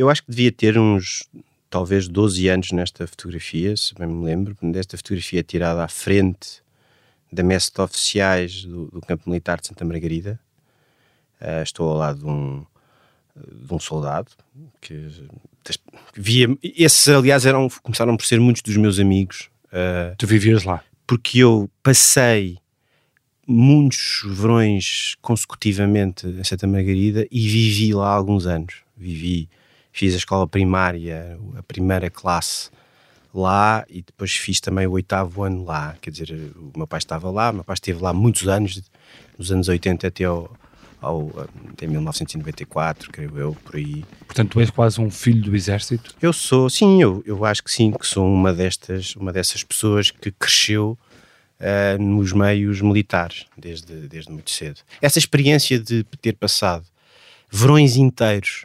Eu acho que devia ter uns, talvez 12 anos nesta fotografia, se bem me lembro. Desta fotografia tirada à frente da messe de oficiais do, do campo militar de Santa Margarida. Uh, estou ao lado de um, de um soldado que via. Esses, aliás, eram, começaram por ser muitos dos meus amigos. Uh, tu vivias lá? Porque eu passei muitos verões consecutivamente em Santa Margarida e vivi lá alguns anos. Vivi, fiz a escola primária, a primeira classe lá e depois fiz também o oitavo ano lá. Quer dizer, o meu pai estava lá, o meu pai esteve lá muitos anos, nos anos 80 até ao, ao, até 1994, creio eu, por aí. Portanto, tu és quase um filho do exército? Eu sou, sim, eu, eu acho que sim, que sou uma destas, uma dessas pessoas que cresceu uh, nos meios militares, desde, desde muito cedo. Essa experiência de ter passado verões inteiros,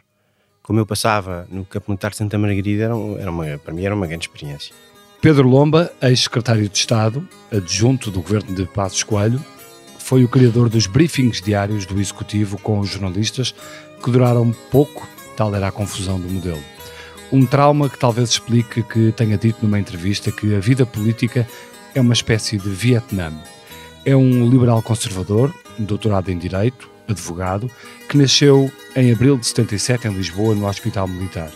como eu passava no Campo Militar de Santa Margarida, era, era uma, para mim era uma grande experiência. Pedro Lomba, ex-secretário de Estado, adjunto do governo de Passos Coelho, foi o criador dos briefings diários do Executivo com os jornalistas, que duraram pouco, tal era a confusão do modelo. Um trauma que talvez explique que tenha dito numa entrevista que a vida política é uma espécie de Vietnã. É um liberal conservador, doutorado em Direito, advogado, que nasceu em abril de 77 em Lisboa, no Hospital Militar.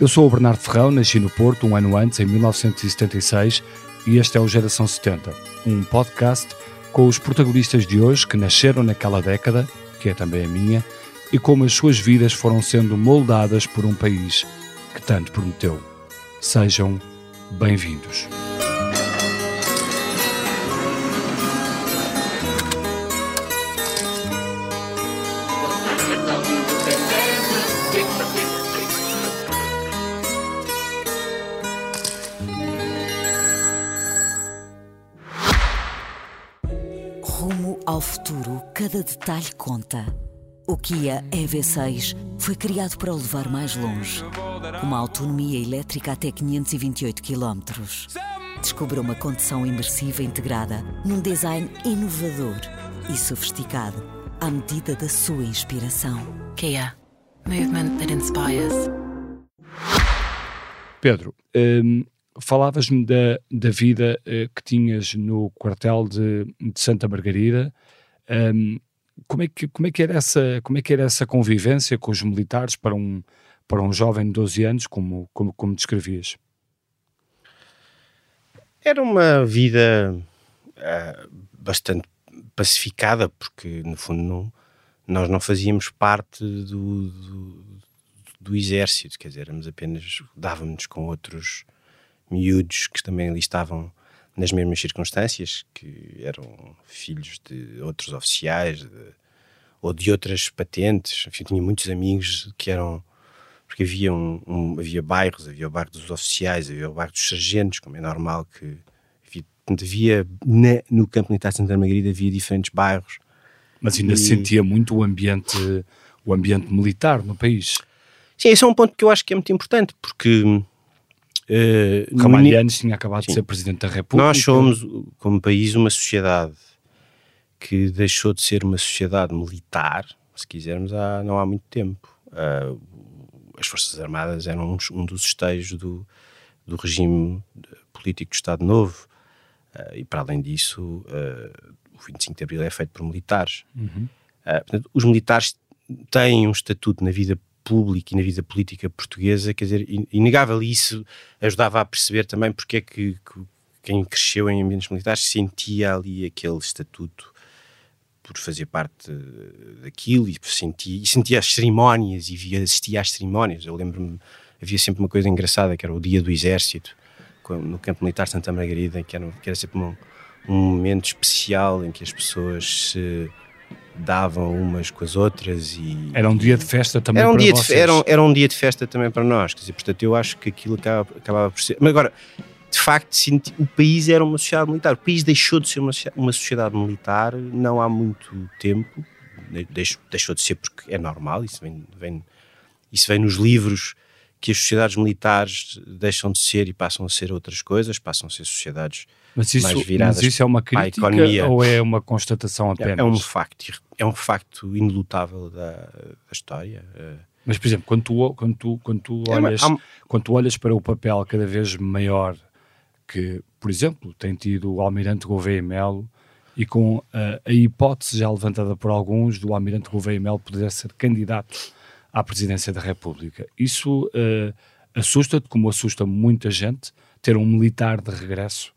Eu sou o Bernardo Ferrão, nasci no Porto um ano antes, em 1976, e este é o Geração 70, um podcast com os protagonistas de hoje que nasceram naquela década, que é também a minha, e como as suas vidas foram sendo moldadas por um país que tanto prometeu. Sejam bem-vindos. Detalhe conta. O Kia EV6 foi criado para o levar mais longe. Uma autonomia elétrica até 528 km. Descubra uma condução imersiva integrada num design inovador e sofisticado à medida da sua inspiração. Kia. Movement that inspires. Pedro, hum, falavas-me da, da vida uh, que tinhas no quartel de, de Santa Margarida um, como, é que, como, é que era essa, como é que era essa convivência com os militares para um, para um jovem de 12 anos, como, como, como descrevias? Era uma vida uh, bastante pacificada, porque no fundo não, nós não fazíamos parte do, do, do exército, quer dizer, éramos apenas, dávamos com outros miúdos que também ali estavam nas mesmas circunstâncias, que eram filhos de outros oficiais de, ou de outras patentes. Enfim, tinha muitos amigos que eram. Porque havia, um, um, havia bairros, havia o bairro dos oficiais, havia o bairro dos sargentos, como é normal que. Havia, havia na, no campo militar de Santa Margarida havia diferentes bairros. Mas ainda e... se sentia muito o ambiente, o ambiente militar no país. Sim, esse é um ponto que eu acho que é muito importante, porque Uh, Ramalhianes tinha acabado sim. de ser Presidente da República. Nós somos, como país, uma sociedade que deixou de ser uma sociedade militar, se quisermos, há, não há muito tempo. Uh, as Forças Armadas eram um, um dos esteios do, do regime político do Estado Novo. Uh, e para além disso, uh, o 25 de Abril é feito por militares. Uhum. Portanto, os militares têm um estatuto na vida público e na vida política portuguesa, quer dizer, inegável, e isso ajudava a perceber também porque é que, que quem cresceu em ambientes militares sentia ali aquele estatuto por fazer parte daquilo e sentia, e sentia as cerimónias e via, assistia às cerimónias. Eu lembro-me, havia sempre uma coisa engraçada que era o dia do exército no campo militar Santa Margarida, que era, que era sempre um, um momento especial em que as pessoas se davam umas com as outras e era um dia de festa também era um para dia vocês. De, era, um, era um dia de festa também para nós, quer dizer, portanto eu acho que aquilo acaba, acabava por ser, mas agora de facto o país era uma sociedade militar, o país deixou de ser uma, uma sociedade militar não há muito tempo, deixou, deixou de ser porque é normal, isso vem, vem, isso vem nos livros que as sociedades militares deixam de ser e passam a ser outras coisas, passam a ser sociedades mas isso, mais viradas mas isso é uma crítica ou é uma constatação apenas? É, é um facto, é um facto inelutável da, da história. Uh, Mas, por exemplo, quando tu, quando tu, quando tu, É, olhas, mas há- quando tu olhas para o papel cada vez maior que, por exemplo, tem tido o Almirante Gouveia e Melo e com a, a hipótese já levantada por alguns do Almirante Gouveia e Melo poder ser candidato à presidência da República. Isso eh, assusta-te, como assusta muita gente, ter um militar de regresso?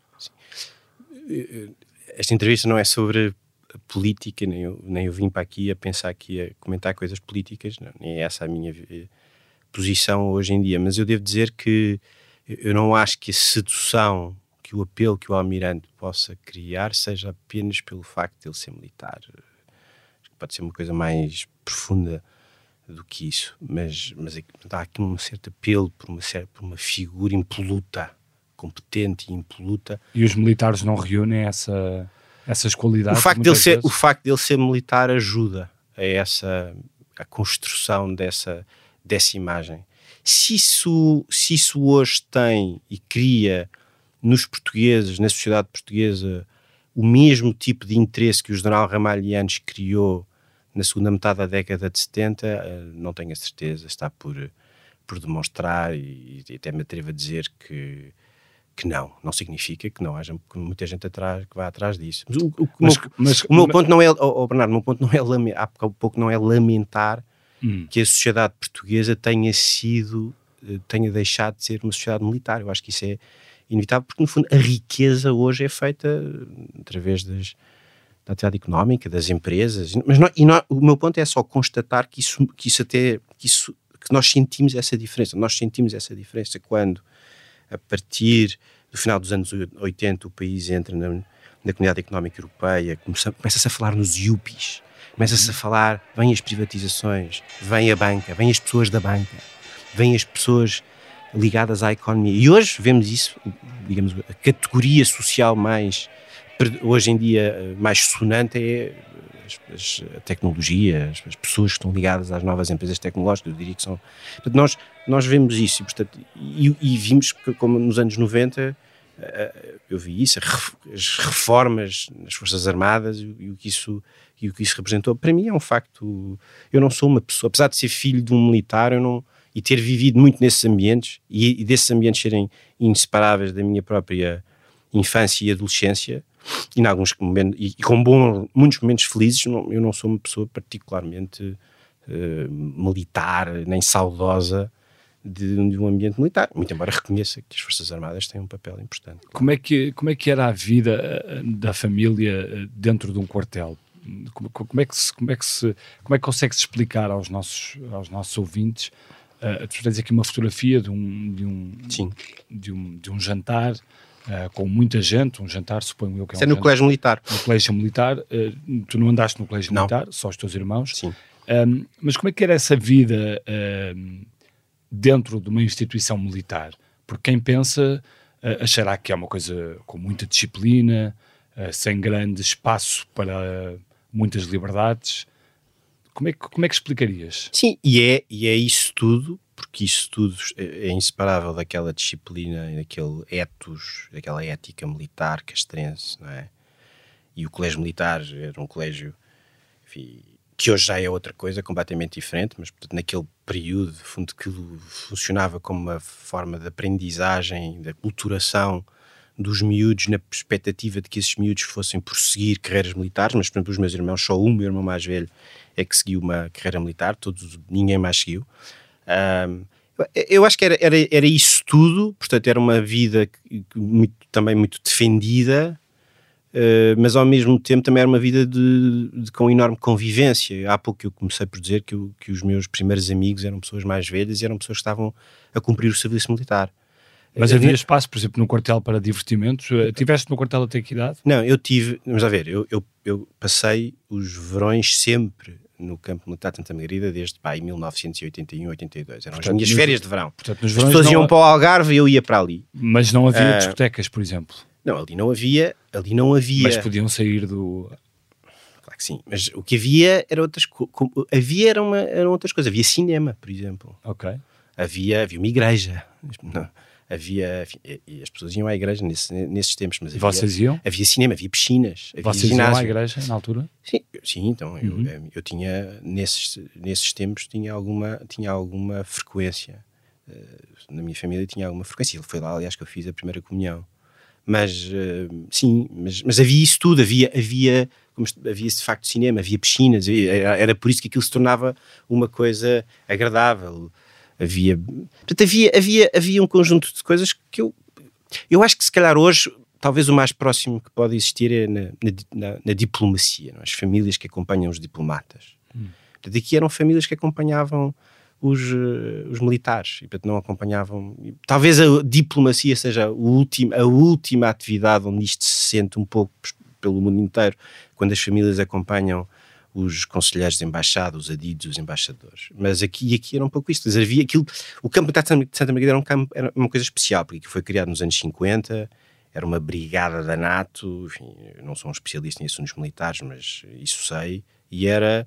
Esta entrevista não é sobre a política, nem eu, nem eu vim para aqui a pensar que ia comentar coisas políticas, não, nem é essa a minha eh, posição hoje em dia. Mas eu devo dizer que eu não acho que a sedução, que o apelo que o Almirante possa criar seja apenas pelo facto de ele ser militar. Acho que pode ser uma coisa mais profunda do que isso, mas, mas é há aqui um certo apelo por uma, por uma figura impoluta, competente e impoluta, E os militares não reúnem essa, essas o qualidades? facto, dele ser, vezes? o facto dele ser militar ajuda a essa a construção dessa, dessa imagem. Se isso, se isso hoje tem e cria nos portugueses, na sociedade portuguesa, o mesmo tipo de interesse que o general Ramalhianes criou na segunda metade da década de 70, eh, não tenho a certeza, está por, por demonstrar e, e até me atrevo a dizer que, que não. Não significa que não haja muita gente atrás, que vá atrás disso. Mas o, o- Mas- meu- mas- o meu ponto não é, oh, oh, Bernardo, o meu ponto não é, há pouco não é lamentar Hum. que a sociedade portuguesa tenha sido, eh, tenha deixado de ser uma sociedade militar. Eu acho que isso é inevitável, porque no fundo a riqueza hoje é feita eh, através das, da atividade económica, das empresas, mas não- e não- o meu ponto é só constatar que isso, que isso até, que isso, que nós sentimos essa diferença, nós sentimos essa diferença quando a partir do final dos anos 80 o país entra na, na Comunidade Económica Europeia, começa- começa-se a falar nos IUPIs, começa-se a falar, vêm as privatizações, vem a banca, vêm as pessoas da banca, vêm as pessoas ligadas à economia. E hoje vemos isso, digamos, a categoria social mais, hoje em dia, eh, mais sonante é as- a tecnologia, as, as pessoas que estão ligadas às novas empresas tecnológicas, eu diria que são... Portanto, nós, nós vemos isso e, portanto, e, e vimos que, como nos anos 90, eh, eu vi isso, as reformas nas Forças Armadas e o que isso e o que isso representou. Para mim é um facto. Eu não sou uma pessoa, apesar de ser filho de um militar, eu não e ter vivido muito nesses ambientes e, e desses ambientes serem inseparáveis da minha própria infância e adolescência e, em alguns momentos, e, e com bom, muitos momentos felizes, não- eu não sou uma pessoa particularmente eh, militar nem saudosa de, de um ambiente militar, muito embora reconheça que as Forças Armadas têm um papel importante. Como é que, como é que era a vida eh, da família eh, dentro de um quartel? Como, como é que se, como é que se, como é que consegue-se explicar aos nossos, aos nossos ouvintes? Uh, tu tens aqui uma fotografia de um, de um, Sim. de um, de um jantar eh, com muita gente, um jantar, suponho eu que é Isso é no jantar- colégio militar. no colégio militar. eh, tu não andaste no colégio Não. militar, só os teus irmãos. Sim. Um, mas como é que era essa vida um, dentro de uma instituição militar? Porque quem pensa uh, achará que é uma coisa com muita disciplina, uh, sem grande espaço para muitas liberdades. Como é que, como é que explicarias? Sim, e é, e é isso tudo, porque isso tudo é é inseparável daquela disciplina daquele ethos, daquela ética militar castrense, não é? E o colégio militar era um colégio enfim, que hoje já é outra coisa, completamente diferente, mas portanto, naquele período, fundo, que funcionava como uma forma de aprendizagem, de aculturação dos miúdos na perspectiva de que esses miúdos fossem prosseguir carreiras militares, mas por exemplo os meus irmãos, só um, meu irmão mais velho, é que seguiu uma carreira militar, todos, ninguém mais seguiu. Ahm, eu- eu acho que era, era, era isso tudo, portanto era uma vida muito- também muito defendida, eh, mas ao mesmo tempo também era uma vida de, de- com enorme convivência. Há pouco eu comecei por dizer que, o- que os meus primeiros amigos eram pessoas mais velhas e eram pessoas que estavam a cumprir o serviço militar. Mas Eh, havia espaço, por exemplo, no quartel para divertimentos? Uh, Tiveste no quartel até que idade? Não, eu tive, vamos lá ver, eu, eu, eu passei os verões sempre no campo militar de Santa Margarida desde pá, em 1981, 82. Eram Portanto, as minhas nos- férias de verão. Portanto, As pessoas iam ha- para o Algarve e eu ia para ali. Mas não havia Ah, discotecas, por exemplo. Não, ali não havia, ali não havia. Mas podiam sair do. Claro que sim, mas o que havia era outras havia era uma, eram outras coisas. Havia cinema, por exemplo. Ok. Havia, havia uma igreja. Não, havia enfim, as pessoas iam à igreja nesse, nesses tempos, mas havia, Vocês iam? havia cinema, havia piscinas, havia Vocês ginásio. iam à igreja na altura? Sim, sim então Uhum. eu, eu tinha nesses, nesses tempos tinha alguma, tinha alguma frequência. Eh, na minha família tinha alguma frequência. Foi lá, aliás, que eu fiz a primeira comunhão. Mas eh, sim, mas, mas havia isso tudo, havia, havia, como havia de facto cinema, havia piscinas, havia- era, era por isso que aquilo se tornava uma coisa agradável. Havia, portanto, havia, havia, havia um conjunto de coisas que eu, eu acho que se calhar hoje, talvez o mais próximo que pode existir é na, na, na- diplomacia, não é? as famílias que acompanham os diplomatas. Portanto, aqui eram famílias que acompanhavam os, eh, os militares e portanto não acompanhavam. Talvez a diplomacia seja o último, a última atividade onde isto se sente um pouco pelo mundo inteiro, quando as famílias acompanham os conselheiros de embaixada, os adidos, os embaixadores. Mas aqui, aqui era um pouco dizer, havia aquilo, o campo de Santa Margarida era, um campo, era uma coisa especial, porque foi criado nos anos 50, era uma brigada da NATO, enfim, não sou um especialista em assuntos militares, mas isso sei, e era,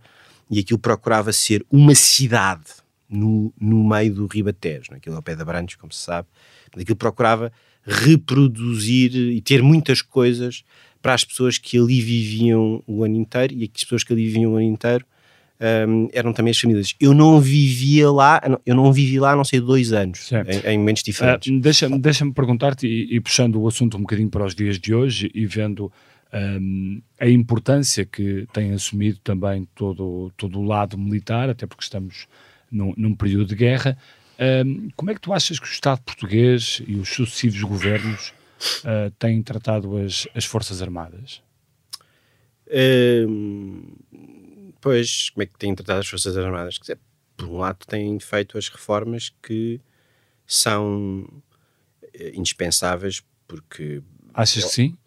e aquilo procurava ser uma cidade no, no meio do Ribatejo, é? aquilo ao pé de Abrantes, como se sabe, aquilo procurava reproduzir e ter muitas coisas para as pessoas que ali viviam o ano inteiro e as pessoas que ali viviam o ano inteiro hum, eram também as famílias. Eu não vivia lá, eu não vivi lá, a não sei, dois anos, em, em momentos diferentes. Ah, Deixa-me deixa perguntar-te, e, e puxando o assunto um bocadinho para os dias de hoje e vendo ahm, a importância que tem assumido também todo, todo o lado militar, até porque estamos num, num período de guerra, ahm, como é que tu achas que o Estado português e os sucessivos governos ah, têm tratado as, as Forças Armadas? Hum, pois, como é que têm tratado as Forças Armadas? Quer dizer, por um lado, têm feito as reformas que são eh, indispensáveis, porque. Achas que sim?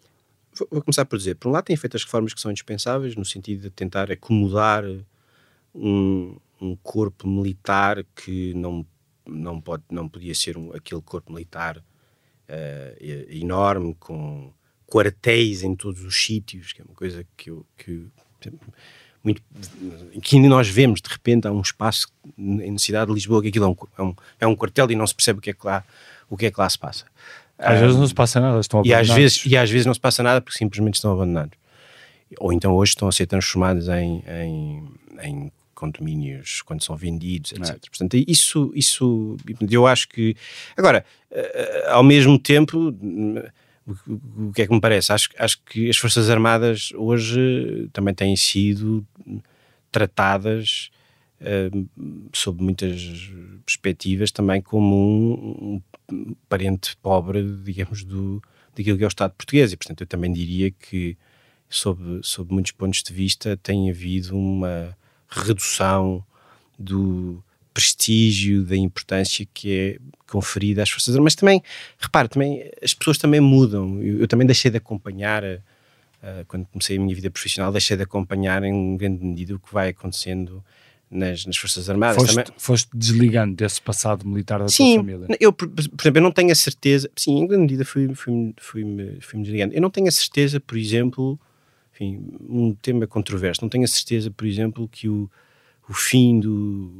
Vou vou começar por dizer: por um lado, têm feito as reformas que são indispensáveis, no sentido de tentar acomodar um, um corpo militar que não, não, pode, não podia ser um- aquele corpo militar e- enorme, com quartéis em todos os sítios, que é uma coisa que eu. Que, muito, que ainda nós vemos, de repente, há um espaço na cidade de Lisboa que aquilo é um, é um, é um quartel e não se percebe o que é que lá, o que é que lá se passa. Às vezes não se passa nada, estão E às, abandonados. vezes, e às vezes não se passa nada porque simplesmente estão abandonados. Ou então hoje estão a ser transformados em, em, em condomínios quando são vendidos, etc. Portanto, isso, isso eu acho que. Agora, eh, ao mesmo tempo, o, que é que me parece? Acho, acho que as Forças Armadas hoje também têm sido tratadas eh, sob muitas perspectivas também como um, um parente pobre, digamos, do, daquilo que é o Estado português. E, portanto, eu também diria que, sob, sob muitos pontos de vista, tem havido uma redução do prestígio, da importância que é conferida às Forças Armadas. Mas também, repare, também, as pessoas também mudam. Eu, eu também deixei de acompanhar, eh, quando comecei a minha vida profissional, deixei de acompanhar em grande medida o que vai acontecendo nas, nas Forças Armadas. Foste, Também- foste desligando desse passado militar da tua Sim, família. eu, por, por exemplo, eu não tenho a certeza, sim, em grande medida fui-me fui, fui, fui desligando. Eu não tenho a certeza, por exemplo, enfim, um tema controverso, não tenho a certeza, por exemplo, que o, o fim do.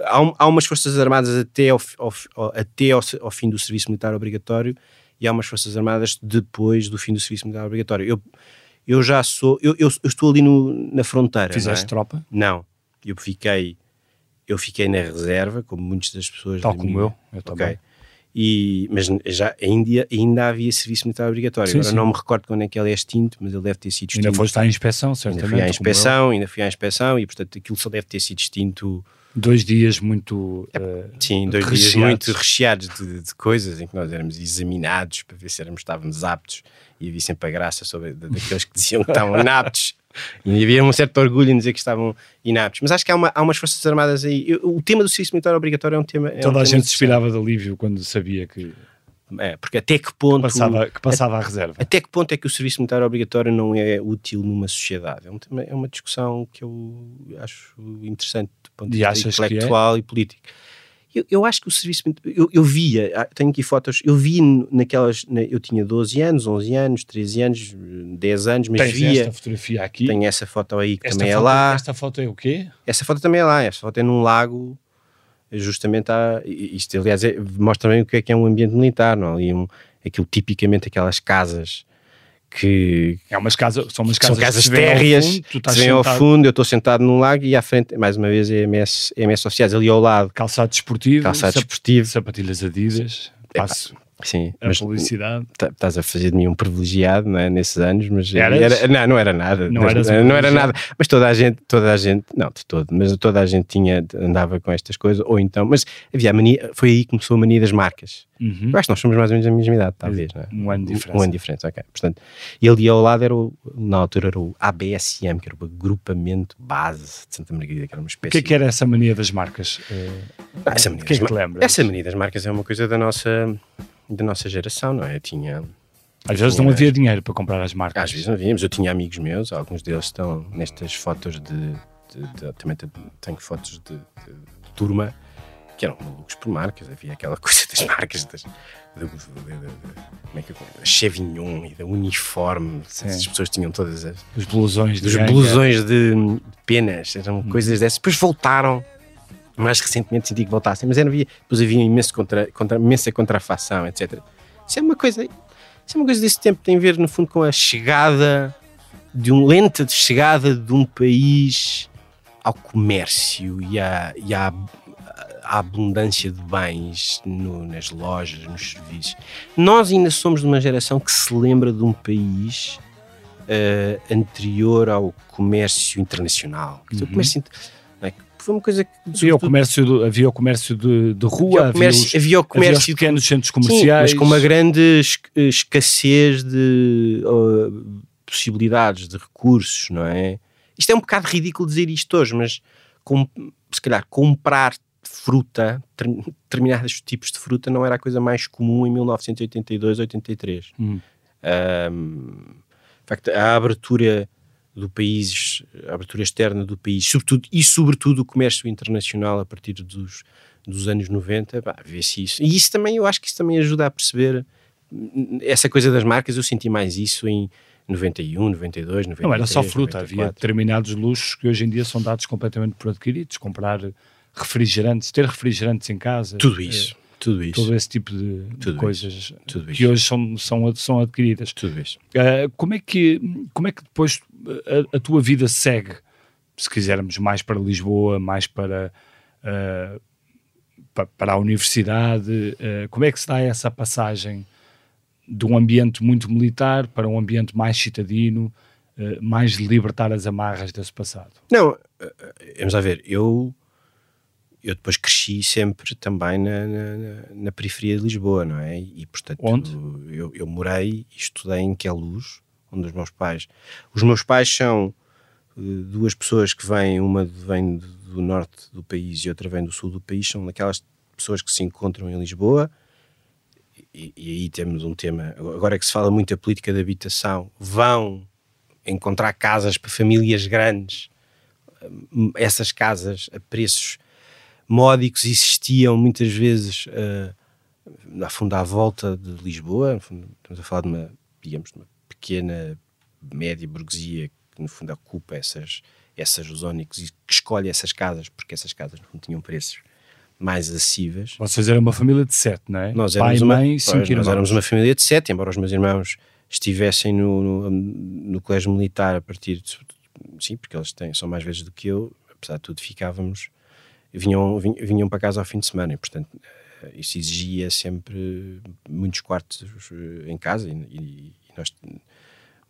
Há, um- há umas Forças Armadas até, ao, ao, até ao, ao fim do serviço militar obrigatório e há umas Forças Armadas depois do fim do serviço militar obrigatório. Eu, eu já sou. Eu, eu, eu estou ali no, na fronteira. não é? Fizeste tropa, Não, eu fiquei, eu fiquei na reserva, como muitas das pessoas. tal como minha- eu, eu Ok. também. E, mas já ainda, ainda havia serviço militar obrigatório. Sim, Agora sim. não me recordo quando é que ele é extinto, mas ele deve ter sido extinto. Ainda foste à inspeção, Ainda certamente. fui à inspeção, ainda fui à inspeção e portanto aquilo só deve ter sido extinto. Dois dias muito. eh, Sim, dois dias recheados. muito recheados de, de coisas em que nós éramos examinados para ver se éramos, estávamos aptos e havia sempre a graça sobre, da- daqueles que diziam que estavam inaptos e havia um certo orgulho em dizer que estavam inaptos. Mas acho que há, uma, há umas Forças Armadas aí. eu- o tema do serviço militar obrigatório é um tema. É um Toda a tema gente inspirava de alívio quando sabia que É, porque até que ponto. passava, que passava a reserva. Até que ponto é que o serviço militar obrigatório não é útil numa sociedade? É, um é uma discussão que eu acho interessante do ponto de vista que é? intelectual e político. Eu, eu acho que o serviço militar. Eu, eu via, ah, tenho aqui fotos, eu vi naquelas. na- eu tinha 12 anos, 11 anos, 13 anos, 10 anos, mas Tens via. esta fotografia aqui. Tenho essa foto aí que esta, também é foto, lá. esta foto é o quê? Essa foto também é lá. Essa foto é num lago justamente há, isto aliás é, mostra bem o que é que é um ambiente militar, não? Ali um, aquilo tipicamente aquelas casas que é umas casas, são umas casas, são casas térreas que se vêm ao fundo, eu estou sentado num lago e à frente, mais uma vez, é MS, oficiais ali ao lado. Calçado desportivo, calçado desportivo, sapatilhas Adidas, passo Sim, a mas publicidade. Estás a fazer de mim um privilegiado, não é? Nesses anos, mas era, não, não era nada. Não, não, não era nada. Mas toda a gente, toda a gente, não de todo, mas toda a gente tinha, andava com estas coisas, ou então, mas havia a mania, foi aí que começou a mania das marcas. Uhum. Eu acho que nós somos mais ou menos da mesma idade, talvez, não é? Um ano de diferença. Um ano de diferença, ok. Portanto, e ali ao lado era o, na altura era o ABSM, que era o agrupamento base de Santa Margarida, que era uma espécie. O que é que era essa mania das marcas? Ah, essa mania, que é que lembra? Essa mania das marcas é uma coisa da nossa da nossa geração, não é? Tinha. Às vezes tinha, não havia dinheiro para comprar as marcas. Às vezes não havia, mas eu tinha amigos meus, alguns deles estão nestas fotos de. de, de também tenho fotos de, de, turma que eram malucos por marcas, havia aquela coisa das marcas das, de, como é que da Chevignon e da uniforme, Sim. as pessoas tinham todas as os blusões de, os blusões de penas, eram hum. coisas dessas, depois voltaram mais recentemente senti que voltassem, mas era, havia, depois havia imenso contra, contra, imensa contrafação, etc. Isso é uma coisa, isso é uma coisa desse tempo, tem a ver no fundo com a chegada de um lenta de chegada de um país ao comércio e à, e à, à abundância de bens no, nas lojas, nos serviços. Nós ainda somos de uma geração que se lembra de um país uh, anterior ao comércio internacional. Uhum. O comércio foi uma coisa que. Havia o comércio, de, havia o comércio de, de rua, havia o comércio, havia, os, havia o comércio havia pequenos centros comerciais. Sim, mas com uma grande escassez de uh, possibilidades, de recursos, não é? Isto é um bocado ridículo dizer isto hoje, mas com, se calhar comprar fruta, determinados tipos de fruta, não era a coisa mais comum em 1982, 83. Hum. Um, de facto, a abertura do país, a abertura externa do país, sobretudo, e sobretudo o comércio internacional a partir dos, dos anos 90, vê-se isso. E isso também, eu acho que isso também ajuda a perceber essa coisa das marcas, eu senti mais isso em 91, 92, 93. Não era só fruta, 94. havia determinados luxos que hoje em dia são dados completamente por adquiridos, comprar refrigerantes, ter refrigerantes em casa. Tudo isso. É, tudo isso. Todo esse tipo de, de coisas que hoje são, são, são adquiridas. Tudo isso. Uh, como, é que, como é que depois a, a, tua vida segue? Se quisermos mais para Lisboa, mais para, uh, para a universidade, uh, como é que se dá essa passagem de um ambiente muito militar para um ambiente mais citadino, mais de libertar as amarras desse passado? Não, vamos a ver, eu eu depois cresci sempre também na, na, na, periferia de Lisboa, não é? E portanto, Onde? Eu, eu morei e estudei em Queluz, onde os meus pais. Os meus pais são uh, duas pessoas que vêm, uma vem do norte do país e outra vem do sul do país, são daquelas pessoas que se encontram em Lisboa. E, e aí temos um tema. Agora que se fala muito a política de habitação, vão encontrar casas para famílias grandes, hum, essas casas a preços módicos existiam muitas vezes uh, na fundo à volta de Lisboa, fundo, estamos a falar de uma, digamos, de uma pequena, média burguesia que no fundo ocupa essas, essas zónicos e que escolhe essas casas, porque essas casas não tinham preços mais acessíveis. Vocês eram uma família de sete, não é? Nós éramos, Pai, uma, mãe, cinco pois, nós éramos uma família de sete, embora os meus irmãos estivessem no, no, no colégio militar a partir de, sim, porque eles têm, são mais vezes do que eu, apesar de tudo ficávamos vinham, vinham para casa ao fim de semana e, portanto, eh, isso exigia sempre muitos quartos eh, em casa e, e, e nós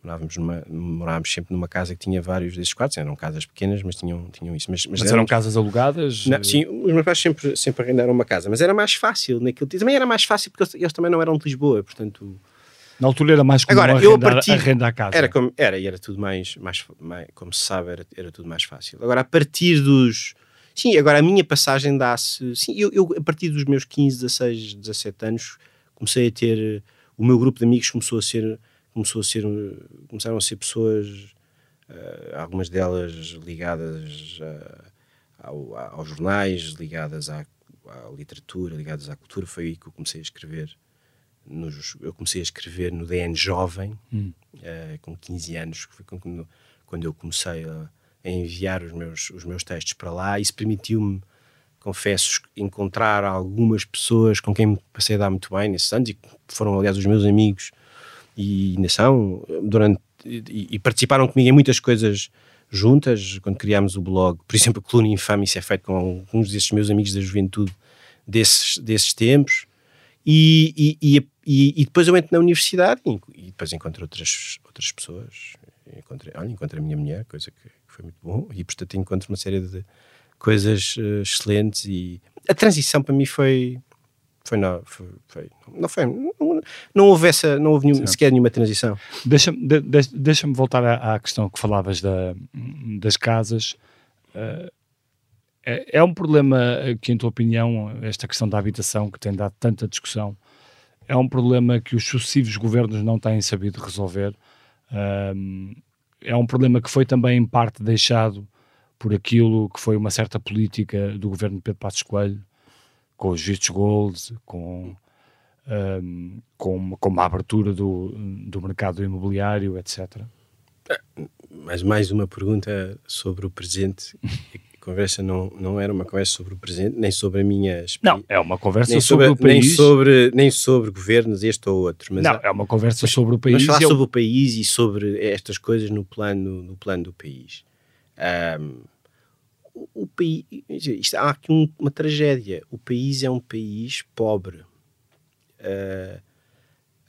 morávamos, numa, morávamos sempre numa casa que tinha vários desses quartos, eram casas pequenas, mas tinham, tinham isso. Mas, mas, mas eram casas alugadas? Não, sim, os meus pais sempre, sempre arrendaram uma casa, mas era mais fácil naquilo. Também era mais fácil porque eles, eles também não eram de Lisboa, portanto... Na altura era mais comum Agora, arrendar, eu partir, arrendar a casa. Era, como, era, e era tudo mais, mais, mais, como se sabe, era, era tudo mais fácil. Agora, a partir dos Sim, agora a minha passagem dá-se. Sim, eu, eu, a partir dos meus 15, 16, 17 anos comecei a ter. O meu grupo de amigos começou a ser. Começou a ser começaram a ser pessoas, uh, algumas delas ligadas uh, ao, aos jornais, ligadas à, à, literatura, ligadas à cultura. Foi aí que eu comecei a escrever. Nos, eu comecei a escrever no DN Jovem, hum. uh, com 15 anos, que foi quando, quando eu comecei a a enviar os meus, os meus textos para lá. Isso permitiu-me confesso, encontrar algumas pessoas com quem me passei a dar muito bem nesses anos e que foram, aliás, os meus amigos e ainda são, durante, e, e participaram comigo em muitas coisas juntas, quando criámos o blog, por exemplo, a Coluna Infame, isso é feito com alguns desses meus amigos da juventude desses, desses tempos, e, e, e, e depois eu entro na universidade e, depois encontro outras, outras pessoas, encontrei, olha, encontrei a minha mulher, coisa que, que foi muito bom, e portanto encontro uma série de coisas uh, excelentes e a transição para mim foi foi não foi, foi não foi não, não houve essa não houve nenhum, sequer nenhuma transição. Deixa-me de, deixa voltar à, à, questão que falavas da, das casas. Uh, é, é, um problema que em tua opinião esta questão da habitação que tem dado tanta discussão é um problema que os sucessivos governos não têm sabido resolver? Uh, é um problema que foi também em parte deixado por aquilo que foi uma certa política do governo de Pedro Passos Coelho, com os vistos gold, com, um, com, com uma abertura do, do mercado imobiliário, etc. Mas mais uma pergunta sobre o presente. Conversa não, não era uma conversa sobre o presente, nem sobre a minha Não, é uma conversa sobre, sobre, o país. Nem sobre, nem sobre governos, este ou outro. Mas não, há, é uma conversa mas, sobre o país. Mas falar eu... sobre o país e sobre estas coisas no plano, no plano do país. Um, o, país, isto, há aqui um, uma tragédia. O país é um país pobre. Uh,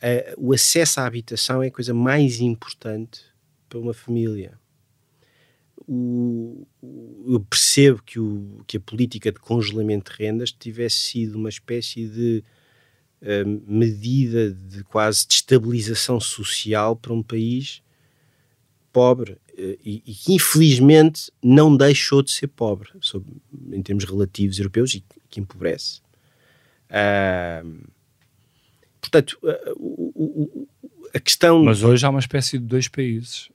uh, o acesso à habitação é a coisa mais importante para uma família. O, eu percebo que, o, que a política de congelamento de rendas tivesse sido uma espécie de uh, medida de quase de estabilização social para um país pobre eh, e, que infelizmente não deixou de ser pobre em termos relativos europeus e que empobrece. Uh, portanto, uh, a questão. Mas hoje há uma espécie de dois países.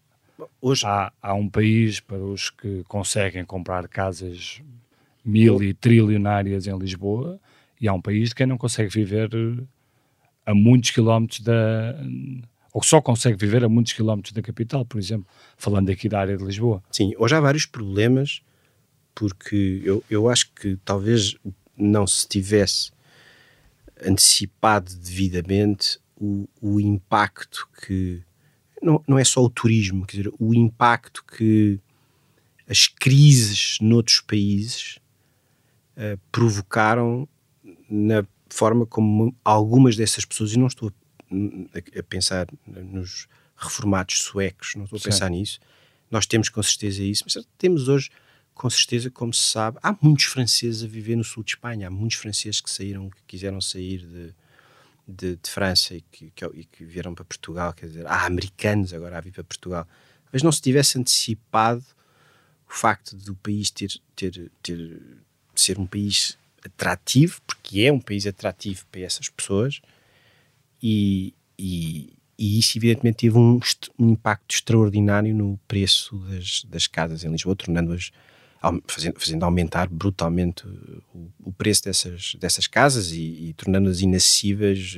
Hoje... Há, há um país para os que conseguem comprar casas mil e trilionárias em Lisboa e há um país de quem não consegue viver a muitos quilómetros da ou só consegue viver a muitos quilómetros da capital, por exemplo, falando aqui da área de Lisboa. Sim, hoje há vários problemas, porque eu, eu acho que talvez não se tivesse antecipado devidamente o, o impacto que. Não, não é só o turismo, quer dizer, o impacto que as crises noutros países uh, provocaram na forma como algumas dessas pessoas, e não estou a a, pensar nos reformados suecos, não estou a pensar Sim. nisso. Nós temos com certeza isso, mas temos hoje, com certeza, como se sabe, há muitos franceses a viver no sul de Espanha, há muitos franceses que saíram, que quiseram sair de, de, de França e que, que, e que, vieram para Portugal, quer dizer, há americanos agora a vir para Portugal. Mas não se tivesse antecipado o facto do país ter, ter, ter ser um país atrativo, porque é um país atrativo para essas pessoas, e, e, e isso evidentemente teve um, um, impacto extraordinário no preço das, das casas em Lisboa, tornando-as fazendo, fazendo, aumentar brutalmente o, o, preço dessas, dessas casas e, e tornando-as inacessíveis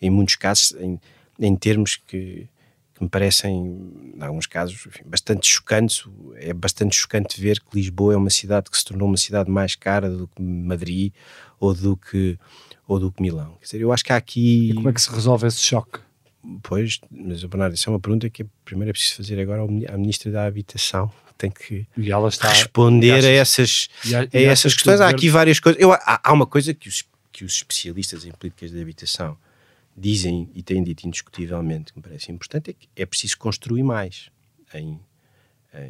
em muitos casos em, em termos que, que, me parecem em alguns casos enfim, bastante chocantes é bastante chocante ver que Lisboa é uma cidade que se tornou uma cidade mais cara do que Madrid ou do que ou do que Milão. Quer dizer, eu acho que há aqui. E como é que se resolve esse choque? Pois, mas Bernardo, isso é uma pergunta que primeiro é preciso fazer agora à Ministra da Habitação. Tem que está, responder achas, a essas, a, a essas questões. Há aqui várias coisas. Eu, há, há uma coisa que os, que os especialistas em políticas de habitação dizem e têm dito indiscutivelmente, que me parece importante, é que é preciso construir mais em,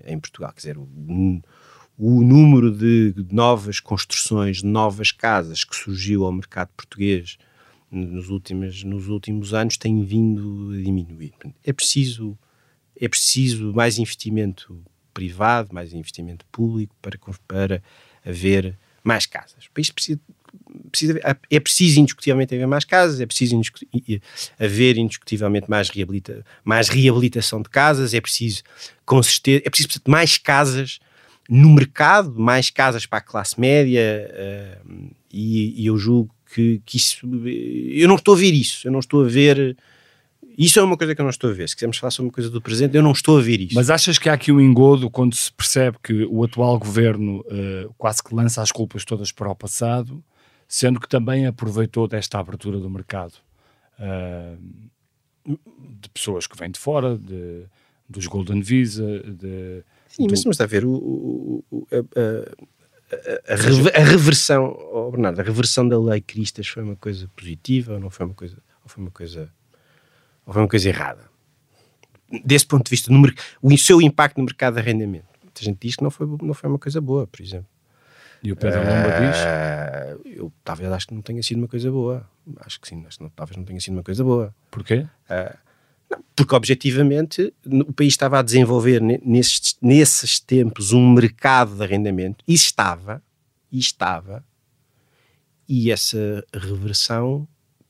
em Portugal. Quer dizer, o, o número de novas construções, de novas casas que surgiu ao mercado português nos últimos, nos últimos anos tem vindo a diminuir. É preciso, é preciso mais investimento privado, mais investimento público para, para haver mais casas. O país precisa, precisa, é preciso indiscutivelmente haver mais casas, é preciso haver indiscutivelmente mais, reabilita, mais reabilitação de casas, é preciso certeza, é preciso mais casas no mercado, mais casas para a classe média, uh, e, e, eu julgo que, que, isso. Eu não estou a ver isso, eu não estou a ver. Isso é uma coisa que eu não estou a ver. Se quisermos falar sobre uma coisa do presente, eu não estou a ver isso. Mas achas que há aqui um engodo quando se percebe que o atual governo uh, quase que lança as culpas todas para o passado, sendo que também aproveitou desta abertura do mercado uh, de pessoas que vêm de fora, de, dos Golden Visa, de. Sim, do... mas estamos a ver o, o, o a, a, a, a, reversão, oh Bernardo, a reversão da lei Cristas foi uma coisa positiva ou não foi uma coisa, ou foi uma coisa ou foi uma coisa errada? Desse ponto de vista, no, o seu impacto no mercado de arrendamento. Muita gente diz que não foi, não foi uma coisa boa, por exemplo. E o Pedro Lomba uh, diz? Eu talvez acho que não tenha sido uma coisa boa. Acho que sim, acho que não, talvez não tenha sido uma coisa boa. Porquê? Uh, porque objetivamente o país estava a desenvolver nesses, nesses tempos um mercado de arrendamento e estava, e estava, e essa reversão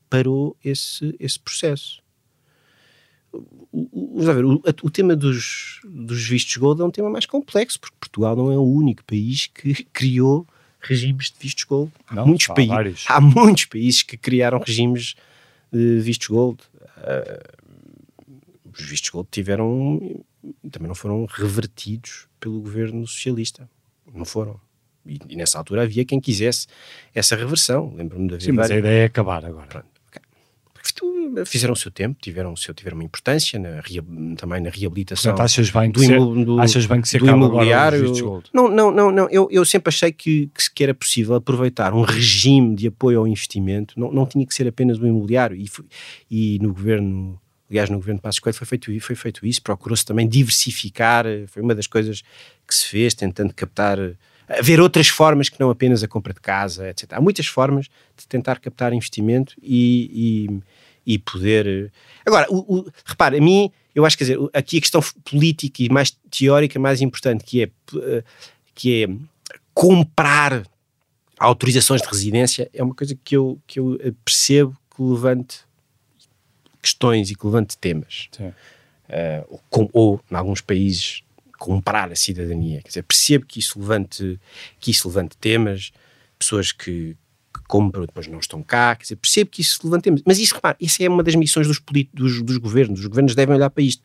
parou esse, esse processo vamos ver, o, o, tema dos, dos vistos gold é um tema mais complexo, porque Portugal não é o único país que criou regimes de vistos gold. Não, há, muitos países, há muitos países que criaram regimes de vistos gold. Uh, os vistos gold tiveram, também não foram revertidos pelo governo socialista. Não foram. E, e nessa altura havia quem quisesse essa reversão. Lembro-me da Sim, mas a ideia é acabar agora. Pronto fizeram o seu tempo, tiveram, seu, tiveram uma importância na, também na reabilitação Portanto, achas bem que do, se, do, achas bem que se do imobiliário. Não, não, não, não. Eu, eu sempre achei que, que, era possível aproveitar um regime de apoio ao investimento, não, não tinha que ser apenas o imobiliário, e, e no governo aliás no governo de Passos Coelho foi feito, foi feito isso, procurou-se também diversificar, foi uma das coisas que se fez, tentando captar, haver outras formas que não apenas a compra de casa, etc. Há muitas formas de tentar captar investimento e, e e poder. Agora, o, o, repare, a mim, eu acho que dizer, aqui a questão política e mais teórica, mais importante, que é, eh, que é comprar autorizações de residência, é uma coisa que eu, que eu percebo que levante questões e que levante temas. Uh, ou, com, ou, em alguns países, comprar a cidadania. Quer dizer, percebo que isso levante, que isso levante temas, pessoas que, compram, depois não estão cá, quer dizer, percebo que isso levantemos. Mas isso, repare, isso é uma das missões dos, dos, dos governos, os governos devem olhar para isto.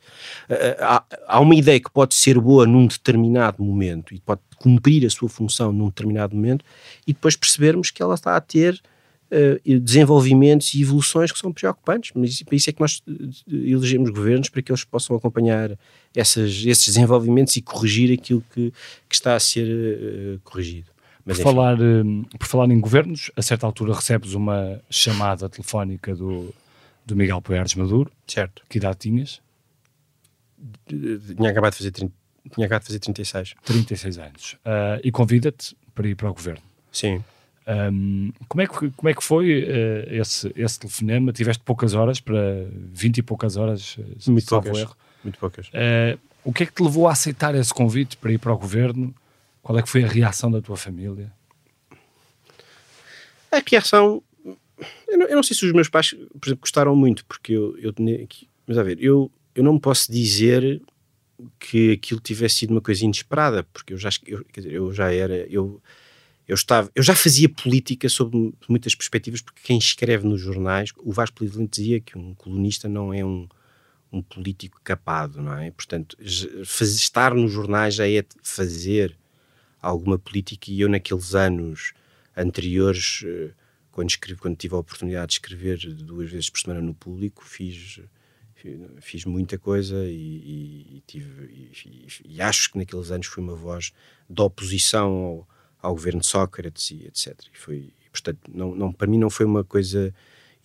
Uh, há, há, uma ideia que pode ser boa num determinado momento e pode cumprir a sua função num determinado momento e depois percebermos que ela está a ter uh, desenvolvimentos e evoluções que são preocupantes, mas para isso é que nós elegemos governos para que eles possam acompanhar essas, esses desenvolvimentos e corrigir aquilo que, que está a ser uh, corrigido. Mas, por, falar, por falar em governos, a certa altura recebes uma chamada telefónica do, do Miguel Poeres Maduro. Certo. Que idade tinhas? Tinha acabado de fazer, tinha acabado de fazer 36. 36 anos. Uh, e convida-te para ir para o governo. Sim. Um, como, é que, como é que foi uh, esse, esse telefonema? Tiveste poucas horas para 20 e poucas horas? Muito poucas. Erro. Muito poucas. Uh, o que é que te levou a aceitar esse convite para ir para o governo? Qual é que foi a reação da tua família? A reação. Eu não, eu não sei se os meus pais, por exemplo, gostaram muito, porque eu, eu tinha. Mas a ver, eu, eu não posso dizer que aquilo tivesse sido uma coisa inesperada, porque eu já, eu, quer dizer, eu já era. Eu, eu, estava, eu já fazia política sob muitas perspectivas, porque quem escreve nos jornais, o Vasco Polivalente dizia que um colunista não é um, um político capado, não é? Portanto, estar nos jornais já é fazer alguma política e eu naqueles anos anteriores, eh, quando, escrevi, quando tive a oportunidade de escrever duas vezes por semana no público, fiz, fiz muita coisa e, e, tive, e, e, acho que naqueles anos fui uma voz de oposição ao, ao governo de Sócrates e etc. E foi, portanto, não, não, para mim não foi uma coisa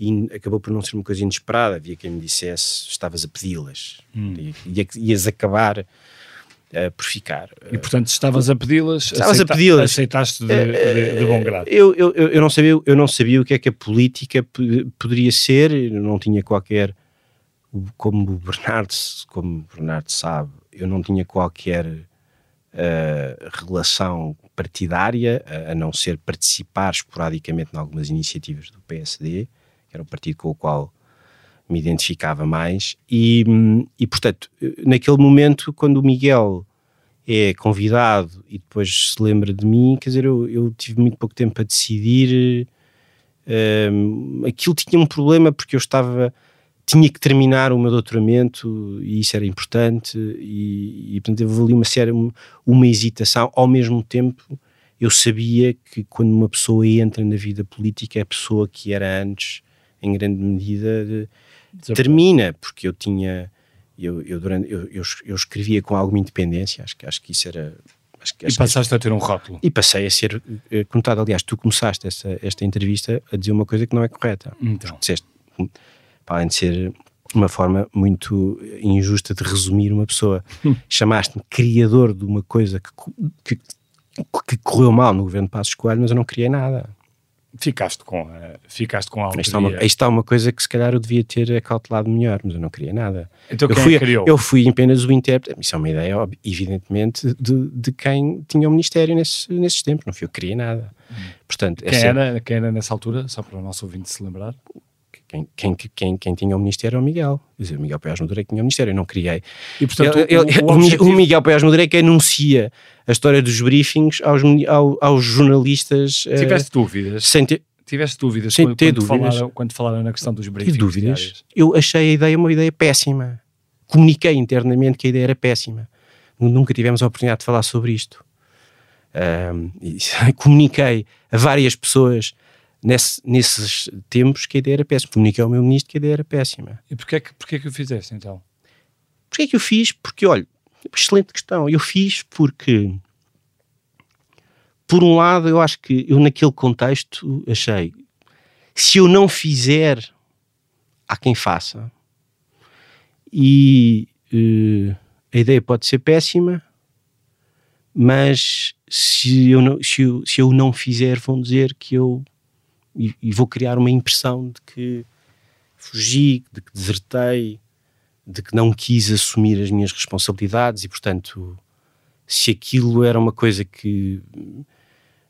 In, acabou por não ser uma coisa inesperada. Havia quem me dissesse: estavas a pedi-las, hum. ias acabar uh, por ficar. E portanto, estavas a pedi-las, estavas aceita, a pedi-las, aceitaste de, de, de, bom grado. Eu, eu, eu, não sabia, eu não sabia o que é que a política poderia ser, eu não tinha qualquer, como o Bernardo, como o Bernardo sabe, eu não tinha qualquer relação partidária, a, a não ser participar esporadicamente em algumas iniciativas do PSD, que era o partido com o qual me identificava mais. E, e, portanto, naquele momento, quando o Miguel é convidado e depois se lembra de mim, quer dizer, eu, eu tive muito pouco tempo a decidir. Um, aquilo tinha um problema porque eu estava. Tinha que terminar o meu doutoramento e isso era importante e, e portanto houve ali uma séria uma, uma hesitação. Ao mesmo tempo eu sabia que quando uma pessoa entra na vida política é a pessoa que era antes em grande medida de, termina porque eu tinha eu, eu, durante, eu, eu, eu, escrevia com alguma independência acho que, acho que isso era acho que, acho e passaste que, a ter um rótulo. E passei a ser eh, conotado. Aliás tu começaste essa, esta entrevista a dizer uma coisa que não é correta. Então. disseste para além de ser uma forma muito injusta de resumir uma pessoa. Hum. Chamaste-me criador de uma coisa que, que, que, correu mal no governo de Passos Coelho, mas eu não criei nada. Ficaste com, uh, ficaste com algo. Isto, é isto é uma coisa que se calhar eu devia ter acautelado melhor, mas eu não criei nada. Então eu quem fui, criou? Eu fui apenas o intérprete, isso é uma ideia, evidentemente, de, de quem tinha o Ministério nesse, nesses tempos, não fui eu que criei nada. Hum. Portanto, quem, era, quem era nessa altura, só para o nosso ouvinte se lembrar? Quem, quem, quem, quem tinha o Ministério é o Miguel. Quer dizer, o Miguel Paiás Madureira tinha o Ministério, eu não criei. E, portanto, ele, o, o, objetivo... o, Miguel Paiás Madureira que anuncia a história dos briefings aos, aos, aos jornalistas. Eh, Tiveste uh, dúvidas? Sem ter, Tiveste dúvidas, sem quando, ter quando dúvidas. Falaram, quando falaram na questão dos briefings? Tive dúvidas. Diários. Eu achei a ideia uma ideia péssima. Comuniquei internamente que a ideia era péssima. Nunca tivemos a oportunidade de falar sobre isto. Um, comuniquei a várias pessoas nesse, nesses tempos que a ideia era péssima. Comuniquei ao meu ministro que a ideia era péssima. E porquê que, porquê que o fizeste então? Porquê que eu fiz? Porque, olha, excelente questão. Eu fiz porque, por um lado, eu acho que eu naquele contexto achei, se eu não fizer, há quem faça. E uh, a ideia pode ser péssima, mas se eu não, se eu, se eu não fizer, vão dizer que eu e, e, vou criar uma impressão de que fugi, de que desertei, de que não quis assumir as minhas responsabilidades e, portanto, se aquilo era uma coisa que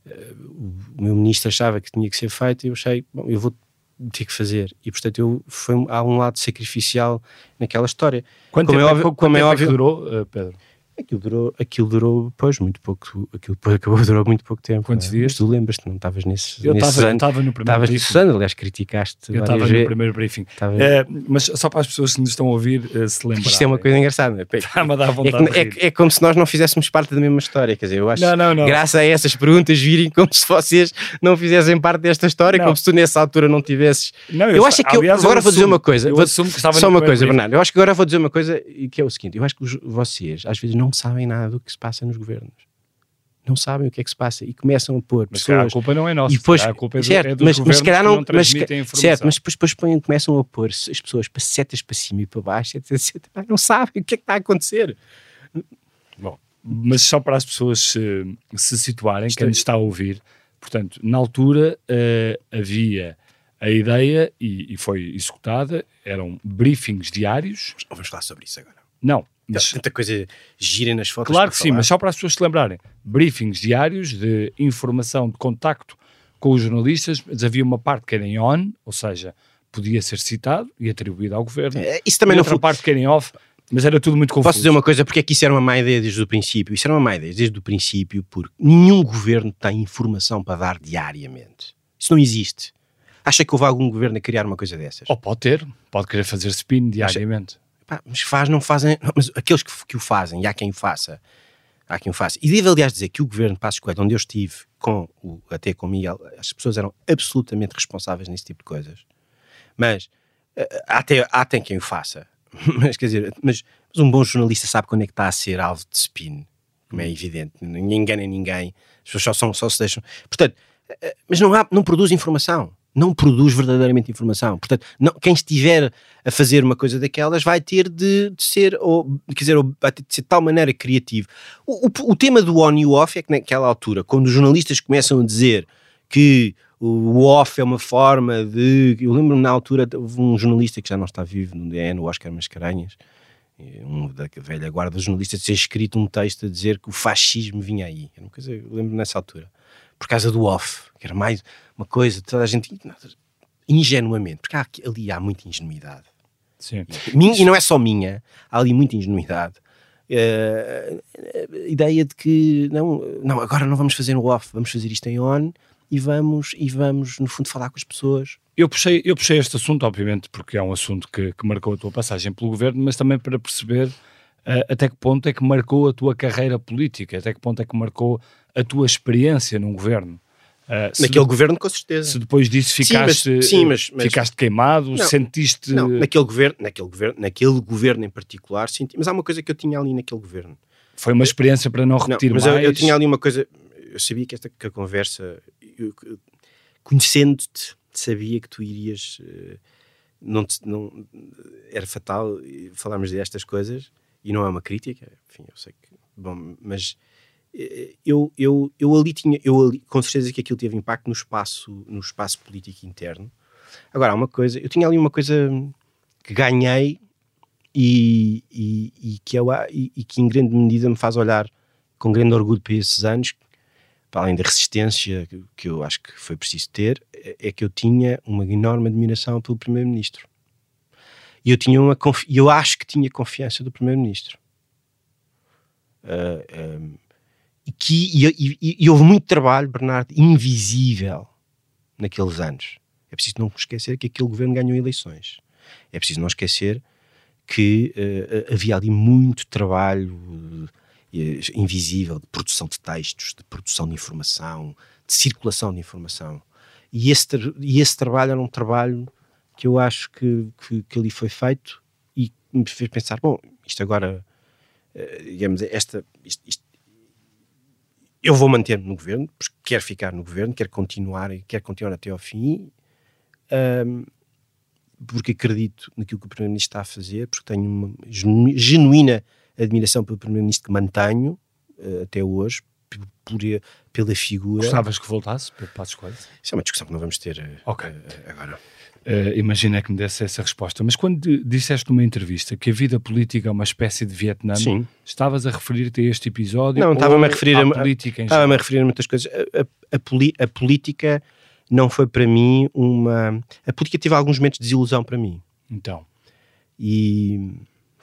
uh, o meu ministro achava que tinha que ser feito, eu achei, bom, eu vou ter que fazer. E, portanto, eu, foi, há um lado sacrificial naquela história. Quanto como tempo, é, óbvio, como é, óbvio, é que durou, uh, Pedro? Aquilo durou, aquilo durou, pois, muito pouco. Aquilo acabou durou muito pouco tempo. Quantos é? dias? tu lembras-te, não estavas nesse. Eu estava no primeiro Estavas briefing. Susana, aliás, criticaste. Eu estava no primeiro briefing. É, mas só para as pessoas que nos estão a ouvir uh, se lembrarem. Isto é uma coisa engraçada. Está-me a dar vontade. É, é, é, como se nós não fizéssemos parte da mesma história. Quer dizer, eu acho não, não, não. graças a essas perguntas virem como se vocês não fizessem parte desta história, não. como se tu nessa altura não tivesses. Não, eu, eu acho que aliás, eu, agora eu vou dizer uma coisa. Eu vou, assumo que estava só uma coisa. Bernardo. Eu acho que agora vou dizer uma coisa que é o seguinte: eu acho que vocês às vezes não sabem nada do que se passa nos governos. Não sabem o que é que se passa e começam a pôr mas pessoas. a culpa não é nossa, e depois, a culpa é, do, certo, é dos mas, mas se calhar não, não mas, certo, mas depois, depois põem, começam a pôr as pessoas para setas para cima e para baixo, etc, etc, não sabem o que é que está a acontecer. Bom, mas só para as pessoas se, se situarem, quem nos está a ouvir, portanto, na altura uh, havia a ideia e, e, foi executada, eram briefings diários. Vamos falar sobre isso agora. Não, mas, tanta coisa gira nas fotos. Claro que sim, mas só para as pessoas se lembrarem. Briefings diários de informação, de contacto com os jornalistas, mas havia uma parte que era em on, ou seja, podia ser citado e atribuído ao governo. É, isso também e não outra foi... parte que era em off, mas era tudo muito confuso. Posso dizer uma coisa, porque é que isso era uma má ideia desde o princípio? Isso era uma má ideia desde o princípio, porque nenhum governo tem informação para dar diariamente. Isso não existe. Acha que houve algum governo a criar uma coisa dessas? Ou pode ter, pode querer fazer spin diariamente. Pá, mas faz, não fazem. Mas aqueles que, que, o fazem, e há quem o faça. Há quem o faça. E devo, aliás, dizer que o governo de Passos Coelho, onde eu estive, com o, até com o Miguel, as pessoas eram absolutamente responsáveis nesse tipo de coisas. Mas eh, até, há até quem o faça. Mas quer dizer, mas, mas, um bom jornalista sabe quando é que está a ser alvo de spin, como é evidente. Ninguém engana ninguém, as pessoas só, são, só se deixam. Portanto, eh, mas não, há, não produz informação não produz verdadeiramente informação. Portanto, não, quem estiver a fazer uma coisa daquelas vai ter de, de ser, ou, quer dizer, ou, vai ter de ser de tal maneira criativo. O, o, o, tema do on e o off é que naquela altura, quando os jornalistas começam a dizer que o off é uma forma de. Eu lembro-me na altura, houve um jornalista que já não está vivo no DN, o Oscar Mascarenhas, um da velha guarda dos jornalistas, de ter escrito um texto a dizer que o fascismo vinha aí. Era uma coisa, eu lembro nessa altura por causa do off, que era mais uma coisa, toda a gente ingenuamente, porque há, ali há muita ingenuidade. Sim. E, e não é só minha, há ali muita ingenuidade. Uh, a ideia de que não, não, agora não vamos fazer no off, vamos fazer isto em on e vamos, e vamos, no fundo, falar com as pessoas. Eu puxei, eu puxei este assunto, obviamente, porque é um assunto que, que marcou a tua passagem pelo governo, mas também para perceber uh, até que ponto é que marcou a tua carreira política, até que ponto é que marcou a tua experiência num governo. Uh, naquele governo, com certeza. Se depois disso ficaste, sim, mas, sim, mas, mas ficaste queimado, não, sentiste. Não, naquele governo, naquele governo, naquele governo em particular, senti. Mas há uma coisa que eu tinha ali naquele governo. Foi uma experiência para não repetir não, mas mais. Eu, eu tinha ali uma coisa. Eu sabia que esta que a conversa, conhecendo-te, sabia que tu irias. Uh, não, te, não era fatal falarmos destas coisas e não é uma crítica. Enfim, eu sei que. Bom, mas eu, eu, eu ali tinha, eu ali, com certeza que aquilo teve impacto no espaço, no espaço político interno. Agora, há uma coisa, eu tinha ali uma coisa que ganhei e, e, e que, eu, e, e, que em grande medida me faz olhar com grande orgulho para esses anos, para além da resistência que, que eu acho que foi preciso ter, é, é que eu tinha uma enorme admiração pelo Primeiro-Ministro. E eu, tinha uma, eu acho que tinha confiança do Primeiro-Ministro. Uh, que, e, e, e, houve muito trabalho, Bernardo, invisível naqueles anos. É preciso não esquecer que aquele governo ganhou eleições. É preciso não esquecer que uh, havia ali muito trabalho uh, invisível de produção de textos, de produção de informação, de circulação de informação. E esse, e esse trabalho era um trabalho que eu acho que, que, que ali foi feito e me fez pensar: bom, isto agora, uh, digamos, esta, isto, isto eu vou manter-me no governo, porque quero ficar no governo, quero continuar e quero continuar até ao fim, um, porque acredito naquilo que o Primeiro-Ministro está a fazer, porque tenho uma genuína admiração pelo Primeiro-Ministro que mantenho uh, até hoje, por, pela figura. Gostavas que voltasse para Passos Coelho? Isso é uma discussão que não vamos ter uh, okay. uh, agora. Uh, imagina que me desse essa resposta. Mas quando disseste numa entrevista que a vida política é uma espécie de Vietnã, Sim. estavas a referir-te a este episódio? Não, estava-me a referir a, política. Estava-me a referir a muitas coisas. A, a, a, a, política não foi para mim uma. A política teve alguns momentos de desilusão para mim. Então. E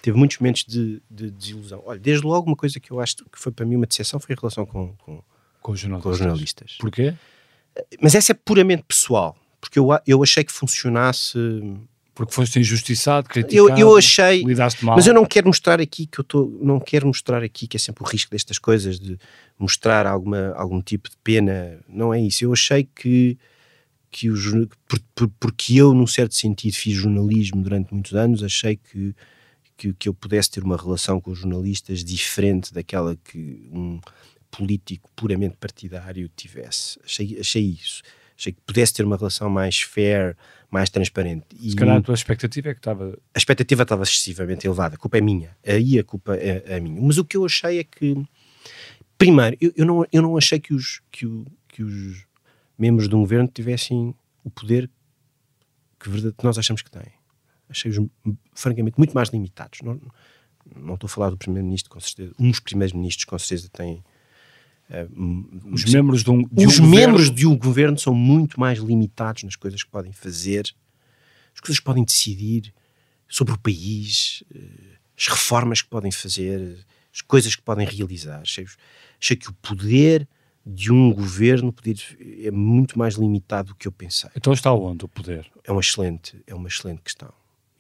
teve muitos momentos de, de desilusão. Olha, desde logo, uma coisa que eu acho que foi para mim uma decepção foi a relação com, com, com, os, jornalistas. com os jornalistas. Porquê? Mas essa é puramente pessoal porque eu, eu achei que funcionasse. Porque foste injustiçado, criticado, eu, eu achei, lidaste mal. Mas eu não quero mostrar aqui que eu estou, não quero mostrar aqui que é sempre o risco destas coisas de mostrar alguma, algum tipo de pena. Não é isso. Eu achei que que por, porque eu, num certo sentido, fiz jornalismo durante muitos anos, achei que, que, que, eu pudesse ter uma relação com os jornalistas diferente daquela que um político puramente partidário tivesse. Achei, achei isso. Achei que pudesse ter uma relação mais fair, mais transparente. E Se calhar a tua expectativa é que estava. A expectativa estava excessivamente elevada. A culpa é minha. Aí a culpa é, é minha. Mas o que eu achei é que. Primeiro, eu, eu, não, eu não achei que os, que, o, que os membros de um governo tivessem o poder que, que nós achamos que têm. Achei-os, francamente, muito mais limitados. Não, não estou a falar do primeiro-ministro, com certeza. Uns primeiros ministros, com certeza, têm Uh, os membros de um, de os um membros governo... de um governo são muito mais limitados nas coisas que podem fazer, as coisas que podem decidir sobre o país, uh, as reformas que podem fazer, as coisas que podem realizar. Achei, achei que o poder de um governo poder, é muito mais limitado do que eu pensei. Então está onde o poder? É uma excelente, é uma excelente questão.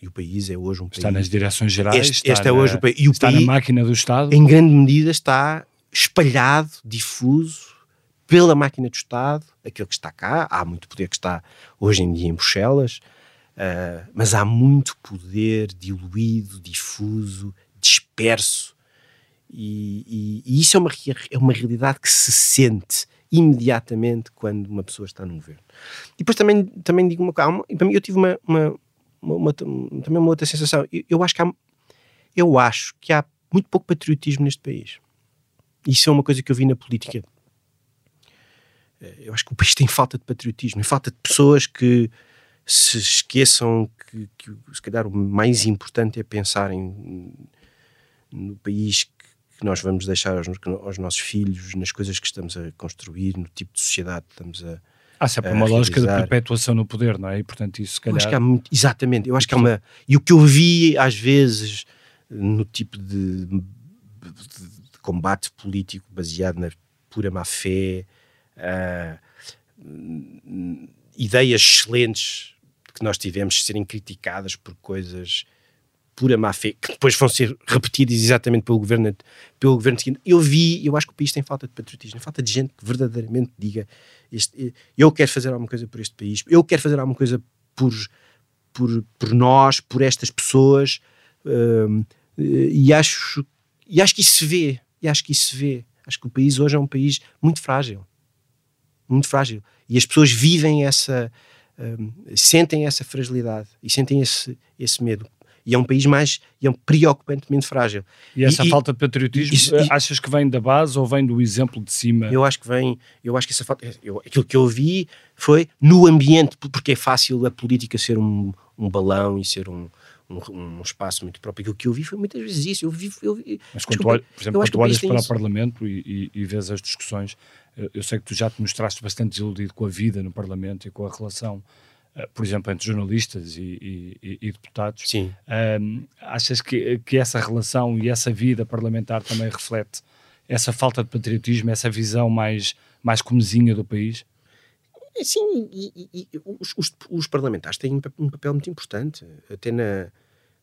E o país é hoje um está país... Está nas direções gerais? Este, este é hoje o país. E o está país, na máquina do Estado? Em grande medida está espalhado, difuso pela máquina do Estado, aquele que está cá, há muito poder que está hoje em dia em Bruxelas, uh, mas há muito poder diluído, difuso, disperso, e, e, e, isso é uma, é uma realidade que se sente imediatamente quando uma pessoa está no governo. E depois também, também digo uma coisa, para mim eu tive uma, uma, uma, uma, também uma outra sensação, eu, eu acho que há, eu acho que há muito pouco patriotismo neste país. Isso é uma coisa que eu vi na política. Eh, eu acho que o país tem falta de patriotismo, falta de pessoas que se esqueçam que, que se calhar o mais importante é pensar em, no país que nós vamos deixar aos, aos, nossos filhos, nas coisas que estamos a construir, no tipo de sociedade que estamos a. Há sempre uma lógica de perpetuação no poder, não é? E portanto isso se calhar. Eu acho que há muito, exatamente, eu acho que há uma. E o que eu vi às vezes no tipo de, de combate político baseado na pura má fé, uh, ideias excelentes que nós tivemos serem criticadas por coisas pura má fé, que depois vão ser repetidas exatamente pelo governo, pelo governo seguinte. Eu vi, eu acho que o país tem falta de patriotismo, falta de gente que verdadeiramente diga este, eu quero fazer alguma coisa por este país, eu quero fazer alguma coisa por, por, por nós, por estas pessoas, um, e, acho, e acho que isso se vê, e acho que isso se vê. Acho que o país hoje é um país muito frágil, muito frágil, e as pessoas vivem essa, um, sentem essa fragilidade e sentem esse, esse medo e é um país mais, e é um preocupantemente frágil. E essa e, falta de patriotismo, isso, achas que vem da base ou vem do exemplo de cima? Eu acho que vem, eu acho que essa falta, eu, aquilo que eu vi foi no ambiente, porque é fácil a política ser um, um balão e ser um, um, um, espaço muito próprio. Aquilo que eu vi foi muitas vezes isso. Eu vi, eu vi, Mas quando desculpa, tu, por exemplo, quando olhas para o Parlamento e, e, e vês as discussões, eu sei que tu já te mostraste bastante desiludido com a vida no Parlamento e com a relação eh, por exemplo, entre jornalistas e, e, e deputados. Sim. Um, achas que, que essa relação e essa vida parlamentar também reflete essa falta de patriotismo, essa visão mais, mais comezinha do país? É, sim, e, e, e os, os, os, parlamentares têm um papel muito importante, até na,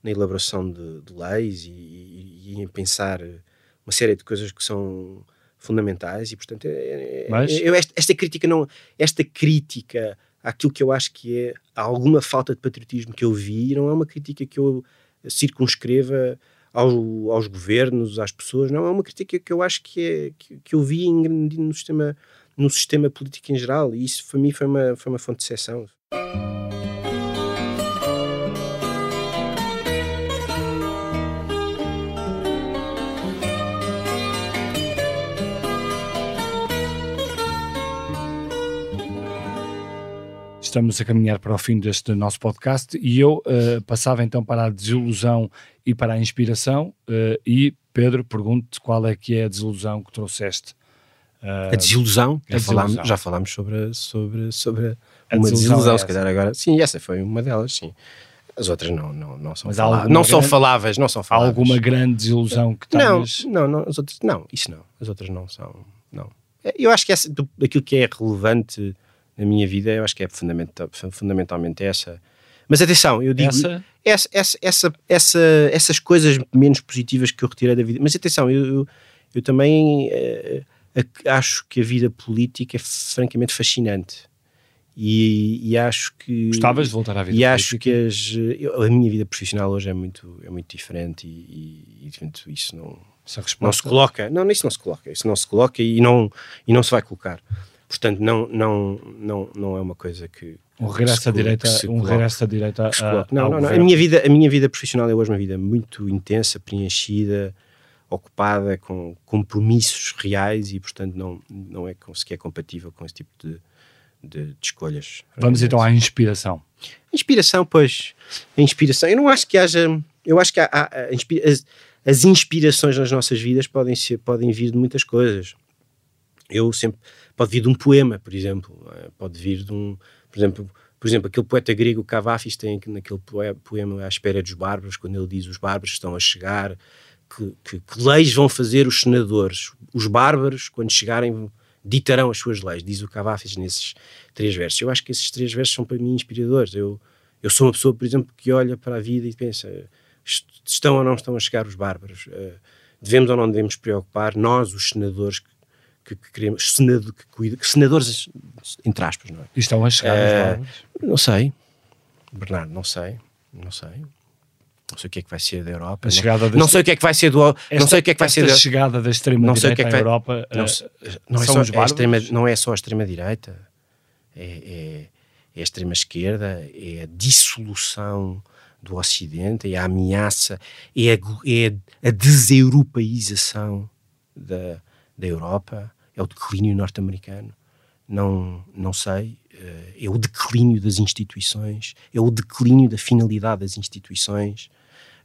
na elaboração de, de leis e, e, em pensar uma série de coisas que são fundamentais e portanto é, é Mas... eu, esta, esta, crítica não esta crítica àquilo que eu acho que é alguma falta de patriotismo que eu vi, não é uma crítica que eu circunscreva ao, aos governos, às pessoas, não, é uma crítica que eu acho que, é, que, que eu vi em, no, sistema, no sistema político em geral, e isso para mim foi uma, foi uma fonte de exceção. estamos a caminhar para o fim deste nosso podcast e eu uh, passava então para a desilusão e para a inspiração uh, e Pedro, pergunto qual é que é a desilusão que trouxeste? Uh, a desilusão? A já, desilusão. Falámos, já falámos sobre, sobre, sobre a uma desilusão, desilusão é se calhar agora. Sim, essa foi uma delas, sim. As outras não, não, não são, falá não grande, são faláveis, não são faláveis. Há alguma grande desilusão que tenhas? Não, não, não, as outras, não, isso não. As outras não são, não. Eu acho que essa, do, aquilo que é relevante na minha vida, eu acho que é fundamental, fundamentalmente essa. Mas atenção, eu digo essa? Essa, essa, essa, essa, essas coisas menos positivas que eu retirei da vida. Mas atenção, eu, eu, eu também uh, acho que a vida política é francamente fascinante. E, e, acho que gostavas de voltar à vida e acho que as, eu, a minha vida profissional hoje é muito é muito diferente e, e, e isso não não se coloca não isso não se coloca isso não se coloca e não e não se vai colocar Portanto, não, não, não, não é uma coisa que. Um regresso à direita, um regresso à direita. A, não, não, não. A minha, vida, a minha vida profissional é hoje uma vida muito intensa, preenchida, ocupada com compromissos reais e, portanto, não, não é sequer compatível com esse tipo de, de, de escolhas. Vamos então à inspiração. Inspiração, pois. A inspiração. Eu não acho que haja. Eu acho que há, há, as, as inspirações nas nossas vidas podem, ser, podem vir de muitas coisas. Eu sempre pode vir de um poema, por exemplo, é? pode vir de um, por exemplo, por exemplo, aquele poeta grego Cavafis tem naquele poema À Espera dos Bárbaros, quando ele diz os bárbaros estão a chegar, que, que, que, leis vão fazer os senadores? Os bárbaros, quando chegarem, ditarão as suas leis, diz o Cavafis nesses três versos. Eu acho que esses três versos são para mim inspiradores. Eu, eu sou uma pessoa, por exemplo, que olha para a vida e pensa: estão ou não estão a chegar os bárbaros? Uh, devemos ou não devemos preocupar, nós, os senadores, que que, que queremos, senado, que, cuida, senadores, entre aspas, não é? E estão a chegar uh, Não sei, Bernardo, não sei, não sei. Não sei o que é que vai ser da Europa. Não, não, sei o que é que vai ser do. Esta, não sei o que é que vai ser da chegada da extrema o que é que vai, Europa. Não, uh, não, é só, é extrema, não é só a extrema direita, é, é, é a extrema esquerda, é a dissolução do Ocidente, é a ameaça, é a, é a deseuropeização da, da Europa, é o declínio norte-americano, não, não sei, eh, é o declínio das instituições, é o declínio da finalidade das instituições,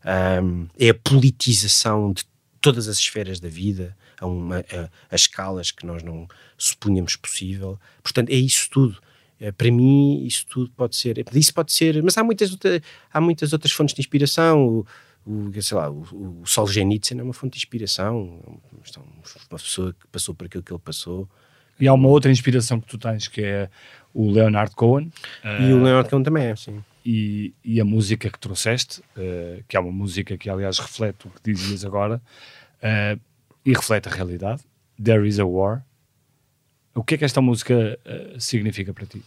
é a politização de todas as esferas da vida, a, uma, a, a escalas que nós não supunhamos possível. Portanto, é isso tudo. Eh, para mim, isso tudo pode ser. Isso pode ser. Mas há muitas, há muitas outras fontes de inspiração. O, o, sei lá, o, o Solzhenitsyn é uma fonte de inspiração, uma pessoa que passou por aquilo que ele passou. E há uma outra inspiração que tu tens que é o Leonard Cohen. E o Leonard Cohen também é, sim. E, e a música que trouxeste, uh, que é uma música que aliás reflete o que dizias agora, uh, e reflete a realidade. There is a War. O que é que esta música uh, significa para ti?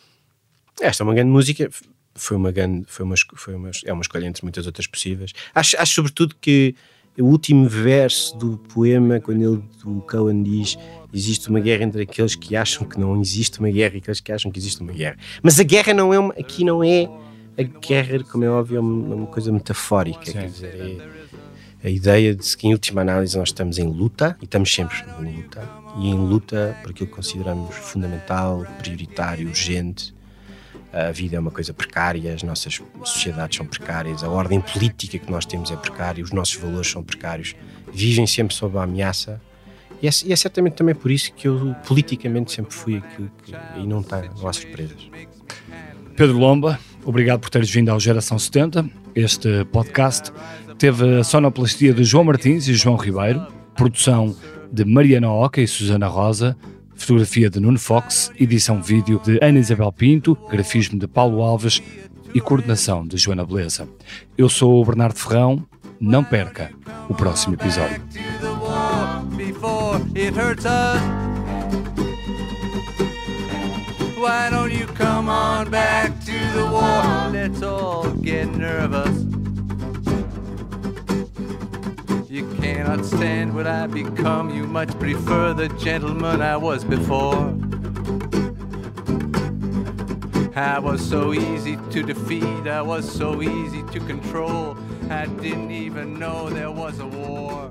Esta é uma grande música, foi uma grande, foi uma, foi uma, é uma escolha entre muitas outras possíveis. Acho, acho sobretudo que o último verso do poema, quando ele, o Cohen diz existe uma guerra entre aqueles que acham que não existe uma guerra e aqueles que acham que existe uma guerra. Mas a guerra não é uma, aqui não é a guerra, como é óbvio, é uma, uma coisa metafórica, Sim. quer dizer, é a ideia de que em última análise nós estamos em luta e estamos sempre em luta e em luta por aquilo que consideramos fundamental, prioritário, urgente a vida é uma coisa precária, as nossas sociedades são precárias, a ordem política que nós temos é precária, os nossos valores são precários, vivem sempre sob a ameaça. E é, e é certamente também por isso que eu politicamente sempre fui aquilo que. e não, tem, não há surpresas. Pedro Lomba, obrigado por teres vindo ao Geração 70. Este podcast teve a sonoplastia de João Martins e João Ribeiro, produção de Mariana Oca e Susana Rosa fotografia de Nuno Fox, edição vídeo de Ana Isabel Pinto, grafismo de Paulo Alves e coordenação de Joana Beleza. Eu sou o Bernardo Ferrão, não perca o próximo episódio. Why don't you come on back to the war? Let's all get nervous. You cannot stand what I become. You much prefer the gentleman I was before. I was so easy to defeat, I was so easy to control. I didn't even know there was a war.